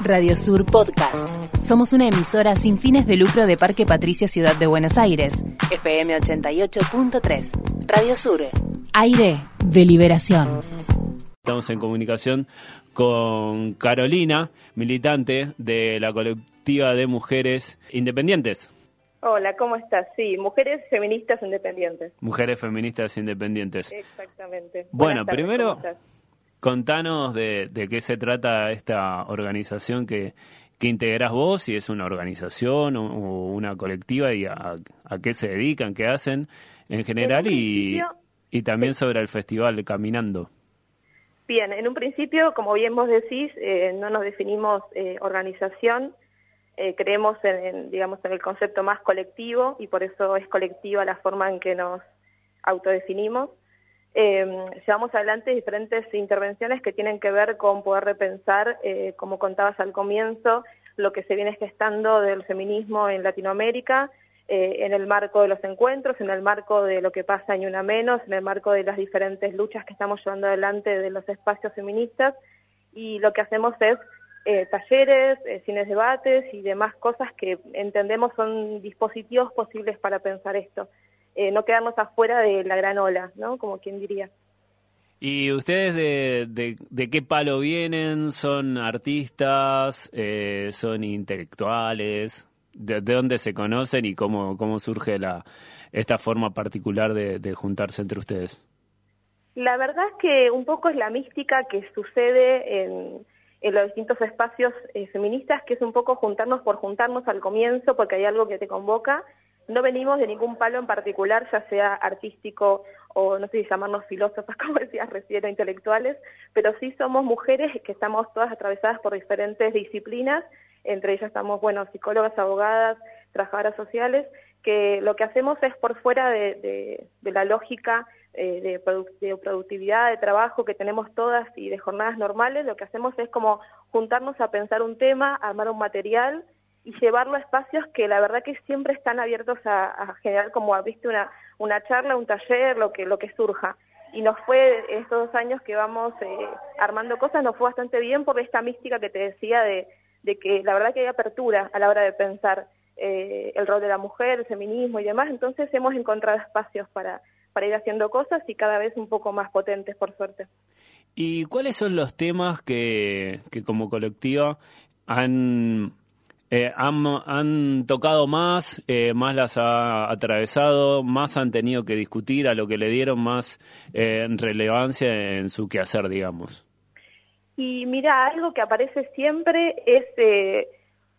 Radio Sur Podcast. Somos una emisora sin fines de lucro de Parque Patricio Ciudad de Buenos Aires. FM 88.3. Radio Sur. Aire de liberación. Estamos en comunicación con Carolina, militante de la colectiva de mujeres independientes. Hola, ¿cómo estás? Sí, mujeres feministas independientes. Mujeres feministas independientes. Exactamente. Bueno, primero contanos de, qué se trata esta organización que, que integras vos, si es una organización o, una colectiva y a, qué se dedican, qué hacen en general y, y también sobre el festival Caminando. Bien, en un principio, como bien vos decís, eh, no nos definimos eh, organización, eh, creemos en, digamos, en el concepto más colectivo y por eso es colectiva la forma en que nos autodefinimos. Eh, llevamos adelante diferentes intervenciones que tienen que ver con poder repensar, eh, como contabas al comienzo, lo que se viene gestando del feminismo en Latinoamérica, eh, en el marco de los encuentros, en el marco de lo que pasa en Una Menos, en el marco de las diferentes luchas que estamos llevando adelante de los espacios feministas, y lo que hacemos es eh, talleres, eh, cines debates y demás cosas que entendemos son dispositivos posibles para pensar esto. Eh, no quedarnos afuera de la gran ola, ¿no? Como quien diría. ¿Y ustedes de, de, qué palo vienen? ¿Son artistas? ¿Son intelectuales? ¿De, dónde se conocen y cómo, cómo surge la, esta forma particular de, de juntarse entre ustedes? La verdad es que un poco es la mística que sucede en en los distintos espacios eh, feministas, que es un poco juntarnos por juntarnos al comienzo, porque hay algo que te convoca. No venimos de ningún palo en particular, ya sea artístico o no sé si llamarnos filósofas, como decías recién, o intelectuales, pero sí somos mujeres que estamos todas atravesadas por diferentes disciplinas, entre ellas estamos, bueno, psicólogas, abogadas, trabajadoras sociales, que lo que hacemos es por fuera de, la lógica eh, de, productividad, de trabajo que tenemos todas y de jornadas normales, lo que hacemos es como juntarnos a pensar un tema, armar un material y llevarlo a espacios que la verdad que siempre están abiertos a, generar como, viste, una, una charla, un taller, lo que, lo que surja. Y nos fue, estos dos años que vamos eh, armando cosas, nos fue bastante bien por esta mística que te decía de, de que la verdad que hay apertura a la hora de pensar eh, el rol de la mujer, el feminismo y demás, entonces hemos encontrado espacios para, para ir haciendo cosas y cada vez un poco más potentes, por suerte. ¿Y cuáles son los temas que, que como colectiva han, eh, han, tocado más, eh, más las ha atravesado, más han tenido que discutir, a lo que le dieron más relevancia en su quehacer, digamos? Y mira, algo que aparece siempre es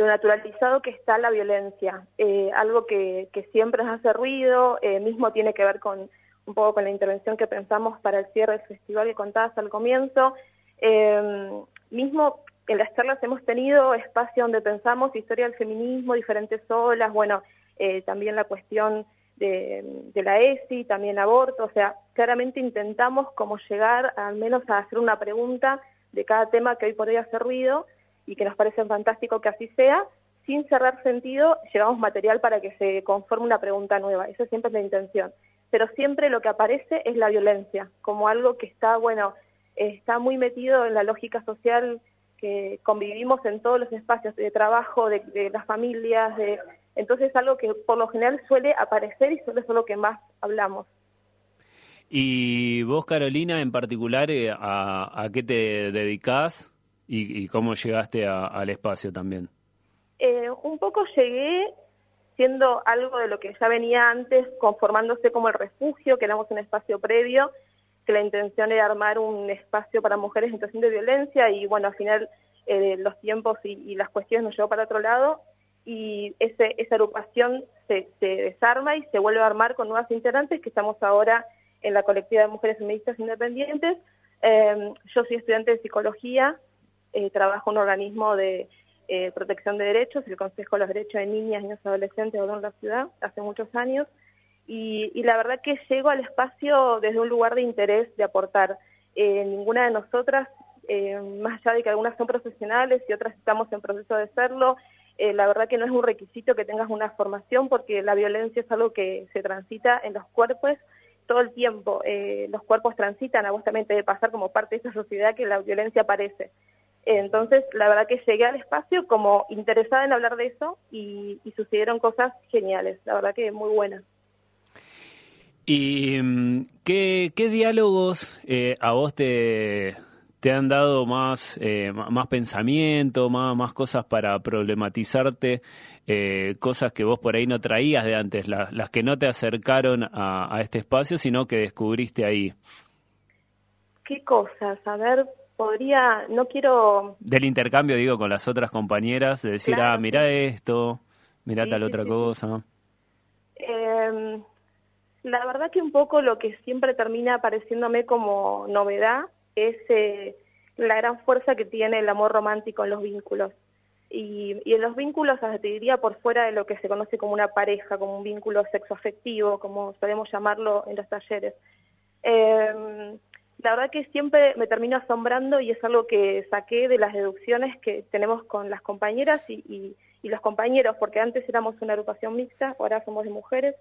lo naturalizado que está la violencia, eh, algo que, siempre nos hace ruido, eh, mismo tiene que ver con un poco con la intervención que pensamos para el cierre del festival que contabas al comienzo. Eh, mismo en las charlas hemos tenido espacio donde pensamos historia del feminismo, diferentes olas, bueno, también la cuestión de, de, la ESI, también aborto, o sea, claramente intentamos como llegar al menos a hacer una pregunta de cada tema que hoy podría hacer ruido, y que nos parece fantástico que así sea, sin cerrar sentido, llevamos material para que se conforme una pregunta nueva. Esa siempre es la intención. Pero siempre lo que aparece es la violencia, como algo que está, bueno, está muy metido en la lógica social que convivimos en todos los espacios de trabajo, de, las familias, de, entonces es algo que por lo general suele aparecer y suele ser lo que más hablamos. Y vos, Carolina, en particular, eh, ¿a, a qué te dedicas? y, cómo llegaste al espacio también. Eh, un poco llegué siendo algo de lo que ya venía antes, conformándose como el refugio, que éramos un espacio previo, que la intención era armar un espacio para mujeres en situación de violencia y bueno, al final eh, los tiempos y, las cuestiones nos llevó para otro lado y ese, esa agrupación se, se, desarma y se vuelve a armar con nuevas integrantes que estamos ahora en la colectiva de mujeres feministas independientes. Eh, yo soy estudiante de psicología, eh, trabajo en un organismo de eh, protección de derechos, el Consejo de los Derechos de Niñas, Niños y Adolescentes de la ciudad, hace muchos años, y, la verdad que llego al espacio desde un lugar de interés, de aportar. Eh, ninguna de nosotras, eh, más allá de que algunas son profesionales y otras estamos en proceso de serlo, la verdad que no es un requisito que tengas una formación porque la violencia es algo que se transita en los cuerpos todo el tiempo. los cuerpos transitan, a vos también te debe pasar como parte de esa sociedad que la violencia aparece. Entonces, la verdad que llegué al espacio como interesada en hablar de eso y, sucedieron cosas geniales, la verdad que muy buenas. ¿Y mm, qué, diálogos eh, a vos te, te han dado más, eh, más pensamiento, más, más cosas para problematizarte, eh, cosas que vos por ahí no traías de antes, las que no te acercaron a, a, este espacio, sino que descubriste ahí? ¿Qué cosas? A ver, podría, no quiero... Del intercambio, digo, con las otras compañeras, de decir, ah, mira esto, mira tal otra cosa. Em, la verdad que un poco lo que siempre termina apareciéndome como novedad es eh, la gran fuerza que tiene el amor romántico en los vínculos. Y, y en los vínculos, te diría, por fuera de lo que se conoce como una pareja, como un vínculo sexoafectivo, como solemos llamarlo en los talleres. Eh, la verdad que siempre me termino asombrando y es algo que saqué de las deducciones que tenemos con las compañeras y, los compañeros, porque antes éramos una agrupación mixta, ahora somos de mujeres,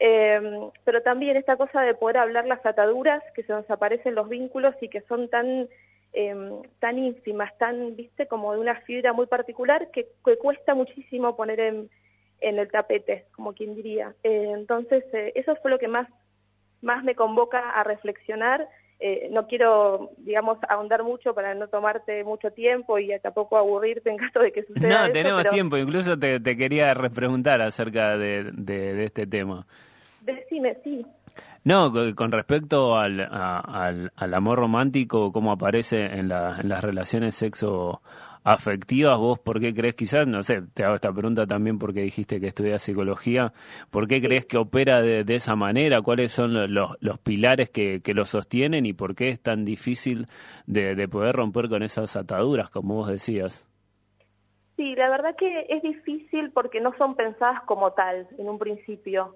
eh, pero también esta cosa de poder hablar las ataduras que se nos aparecen los vínculos y que son tan eh, tan ínfimas, tan, viste, como de una fibra muy particular que, cuesta muchísimo poner en, en, el tapete, como quien diría. Eh, entonces, eso fue lo que más, más me convoca a reflexionar eh, no quiero, digamos, ahondar mucho para no tomarte mucho tiempo y tampoco aburrirte en caso de que suceda. No, tenemos tiempo, incluso te, quería repreguntar acerca de, de, este tema. Decime, sí. No, con respecto al, al, al, amor romántico, cómo aparece en, la, en las relaciones sexo afectivas, vos por qué crees, quizás, no sé, te hago esta pregunta también porque dijiste que estudias psicología, ¿por qué crees que opera de, esa manera? ¿Cuáles son los, los pilares que, que, lo sostienen y por qué es tan difícil de, de poder romper con esas ataduras, como vos decías? Sí, la verdad que es difícil porque no son pensadas como tal en un principio.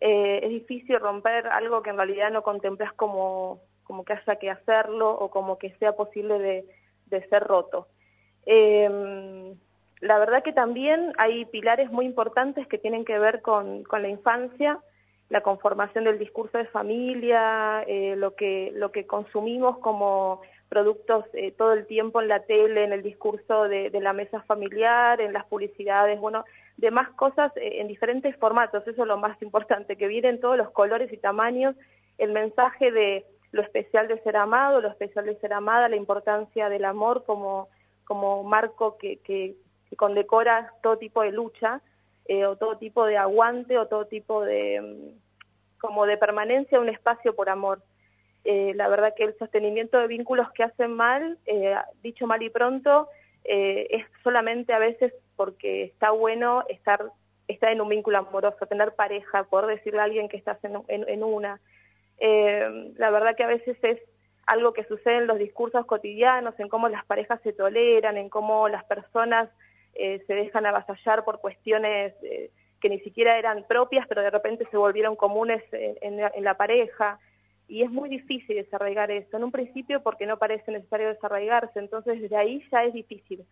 Eh, es difícil romper algo que en realidad no contemplas como, como que haya que hacerlo o como que sea posible de, de ser roto. Eh, la verdad que también hay pilares muy importantes que tienen que ver con, con la infancia, la conformación del discurso de familia, eh, lo, que, lo que consumimos como productos eh, todo el tiempo en la tele, en el discurso de, de, la mesa familiar, en las publicidades, bueno, demás cosas eh, en diferentes formatos, eso es lo más importante, que vienen todos los colores y tamaños, el mensaje de lo especial de ser amado, lo especial de ser amada, la importancia del amor como como marco que, que, condecora todo tipo de lucha eh, o todo tipo de aguante o todo tipo de mm, como de permanencia en un espacio por amor. Eh, la verdad que el sostenimiento de vínculos que hacen mal, eh, dicho mal y pronto, es solamente a veces porque está bueno estar, estar en un vínculo amoroso, tener pareja, poder decirle a alguien que estás en, en una. la verdad que a veces es algo que sucede en los discursos cotidianos, en cómo las parejas se toleran, en cómo las personas eh, se dejan avasallar por cuestiones eh, que ni siquiera eran propias, pero de repente se volvieron comunes en, la pareja. Y es muy difícil desarraigar eso. En un principio porque no parece necesario desarraigarse, entonces desde ahí ya es difícil.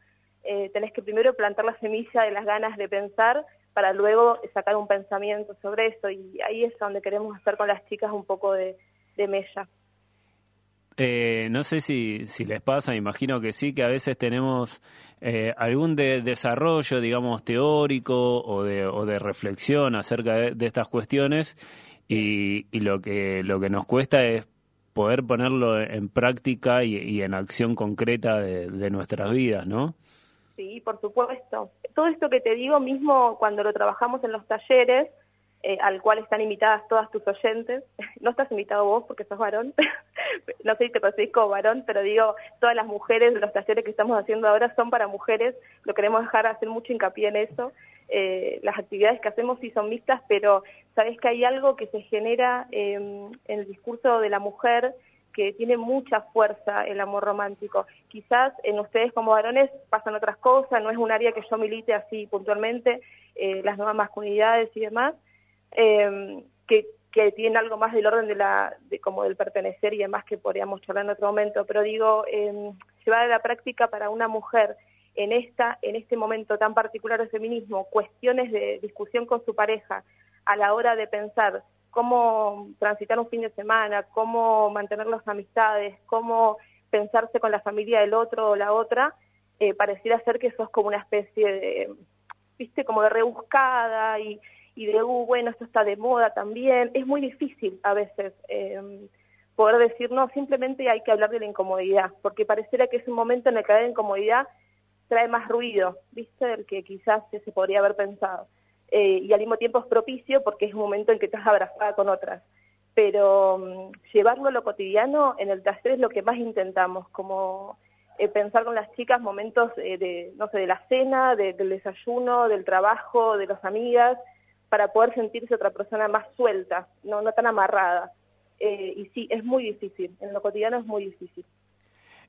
Eh, tenés que primero plantar la semilla de las ganas de pensar para luego sacar un pensamiento sobre eso. Y ahí es donde queremos hacer con las chicas un poco de, de mella. Eh, no sé si, si les pasa, imagino que sí, que a veces tenemos eh, algún de, desarrollo, digamos, teórico o de, o de reflexión acerca de, estas cuestiones y, y, lo, que, lo que nos cuesta es poder ponerlo en práctica y, en acción concreta de, de nuestras vidas, ¿no? Sí, por supuesto. Todo esto que te digo mismo cuando lo trabajamos en los talleres, eh, al cual están invitadas todas tus oyentes. No estás invitado vos porque sos varón, no sé si te percibís como varón, pero digo, todas las mujeres de los talleres que estamos haciendo ahora son para mujeres, lo queremos dejar hacer mucho hincapié en eso. Eh, las actividades que hacemos sí son mixtas, pero sabes que hay algo que se genera em, en el discurso de la mujer que tiene mucha fuerza el amor romántico. Quizás en ustedes como varones pasan otras cosas, no es un área que yo milite así puntualmente, eh, las nuevas masculinidades y demás, eh, que, que tienen algo más del orden de la, de, como del pertenecer y demás que podríamos charlar en otro momento, pero digo, eh, llevar a la práctica para una mujer en esta, en este momento tan particular del feminismo, cuestiones de discusión con su pareja a la hora de pensar cómo transitar un fin de semana, cómo mantener las amistades, cómo pensarse con la familia del otro o la otra, eh, pareciera ser que sos como una especie de, viste, como de rebuscada y, y de, uh, bueno, esto está de moda también. Es muy difícil a veces eh, poder decir, no, simplemente hay que hablar de la incomodidad, porque pareciera que es un momento en el que la incomodidad trae más ruido, viste, del que quizás se podría haber pensado. Eh, y al mismo tiempo es propicio porque es un momento en que estás abrazada con otras. Pero mm, llevarlo a lo cotidiano en el taller es lo que más intentamos, como eh, pensar con las chicas momentos eh, de, no sé, de la cena, del desayuno, del trabajo, de las amigas, para poder sentirse otra persona más suelta, no, tan amarrada. y sí, es muy difícil, en lo cotidiano es muy difícil.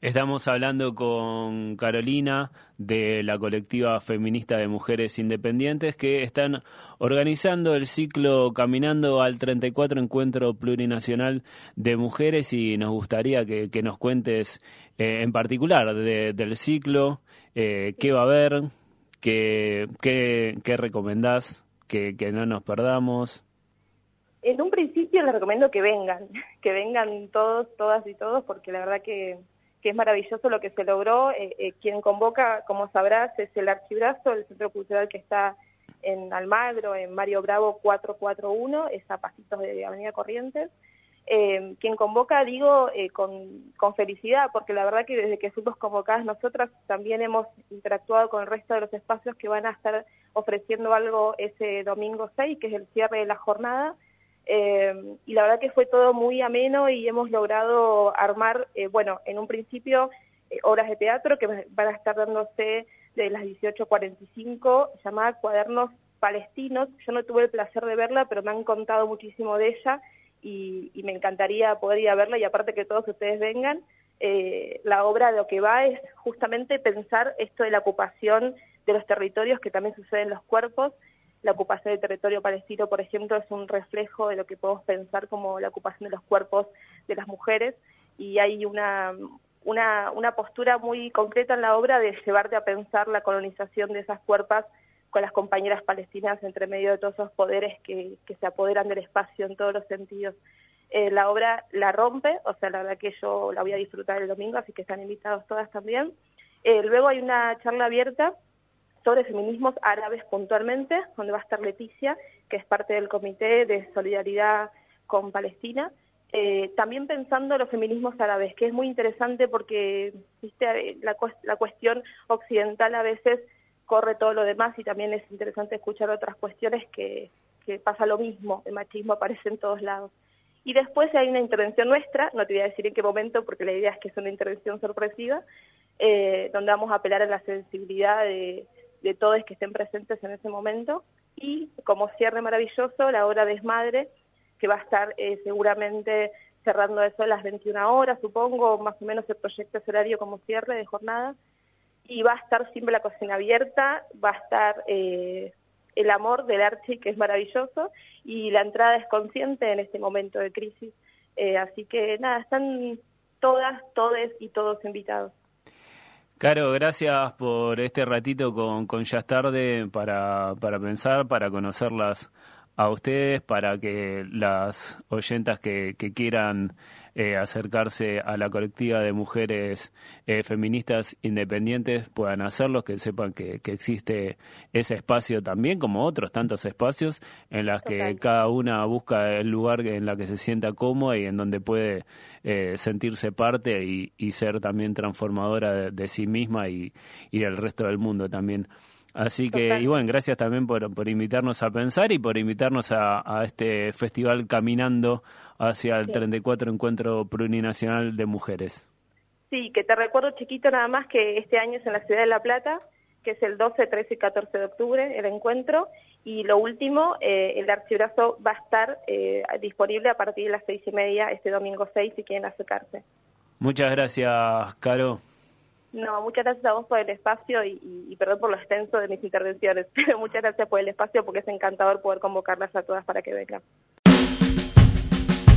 Estamos hablando con Carolina de la colectiva feminista de mujeres independientes que están organizando el ciclo Caminando al 34 Encuentro Plurinacional de Mujeres y nos gustaría que, nos cuentes eh, en particular del ciclo, eh, qué va a haber, qué, qué, recomendás, que, que no nos perdamos. En un principio les recomiendo que vengan, que vengan todos, todas y todos, porque la verdad que es maravilloso lo que se logró. Eh, eh, quien convoca, como sabrás, es el Archibrazo, el centro cultural que está en Almagro, en Mario Bravo 441, es a pasitos de Avenida Corrientes. Eh, quien convoca, digo, con, con, felicidad, porque la verdad que desde que fuimos convocadas nosotras también hemos interactuado con el resto de los espacios que van a estar ofreciendo algo ese domingo 6, que es el cierre de la jornada, eh, y la verdad que fue todo muy ameno y hemos logrado armar, eh, bueno, en un principio eh, obras de teatro que van a estar dándose de las 18.45, llamada Cuadernos Palestinos. Yo no tuve el placer de verla, pero me han contado muchísimo de ella y, me encantaría poder ir a verla y aparte que todos ustedes vengan. la obra de lo que va es justamente pensar esto de la ocupación de los territorios que también sucede en los cuerpos la ocupación del territorio palestino, por ejemplo, es un reflejo de lo que podemos pensar como la ocupación de los cuerpos de las mujeres y hay una, una, una postura muy concreta en la obra de llevarte a pensar la colonización de esas cuerpas con las compañeras palestinas entre medio de todos esos poderes que, se apoderan del espacio en todos los sentidos. Eh, la obra la rompe, o sea, la verdad que yo la voy a disfrutar el domingo, así que están invitados todas también. Eh, luego hay una charla abierta sobre feminismos árabes puntualmente, donde va a estar Leticia, que es parte del Comité de Solidaridad con Palestina. Eh, también pensando en los feminismos árabes, que es muy interesante porque viste la, la cuestión occidental a veces corre todo lo demás y también es interesante escuchar otras cuestiones que, pasa lo mismo, el machismo aparece en todos lados. Y después hay una intervención nuestra, no te voy a decir en qué momento porque la idea es que es una intervención sorpresiva, eh, donde vamos a apelar a la sensibilidad de, de todos que estén presentes en ese momento. Y como cierre maravilloso, la obra Desmadre, que va a estar eh, seguramente cerrando eso a las 21 horas, supongo, más o menos el proyecto ese horario como cierre de jornada. Y va a estar siempre la cocina abierta, va a estar eh, el amor del Archi, que es maravilloso, y la entrada es consciente en este momento de crisis. Eh, así que nada, están todas, todes y todos invitados. Caro, gracias por este ratito con, con Ya Tarde para, para pensar, para conocerlas a ustedes, para que las oyentas que, que quieran eh, acercarse a la colectiva de mujeres eh, feministas independientes puedan hacerlo, que sepan que, existe ese espacio también, como otros tantos espacios, en las que cada una busca el lugar en la que se sienta cómoda y en donde puede eh, sentirse parte y, ser también transformadora de, sí misma y, y del resto del mundo también. Así que, y bueno, gracias también por, por invitarnos a pensar y por invitarnos a, a este festival Caminando hacia el 34 Encuentro Plurinacional de Mujeres. Sí, que te recuerdo chiquito nada más que este año es en la ciudad de La Plata, que es el 12, 13 y 14 de octubre el encuentro. Y lo último, eh, el archibrazo va a estar eh, disponible a partir de las seis y media este domingo 6 si quieren acercarse. Muchas gracias, Caro. No, muchas gracias a vos por el espacio y, perdón por lo extenso de mis intervenciones, muchas gracias por el espacio porque es encantador poder convocarlas a todas para que vengan.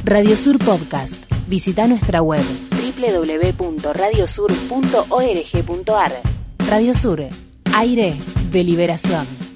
Radio Sur Podcast. Visita nuestra web www.radiosur.org.ar. Radio Sur, aire de liberación.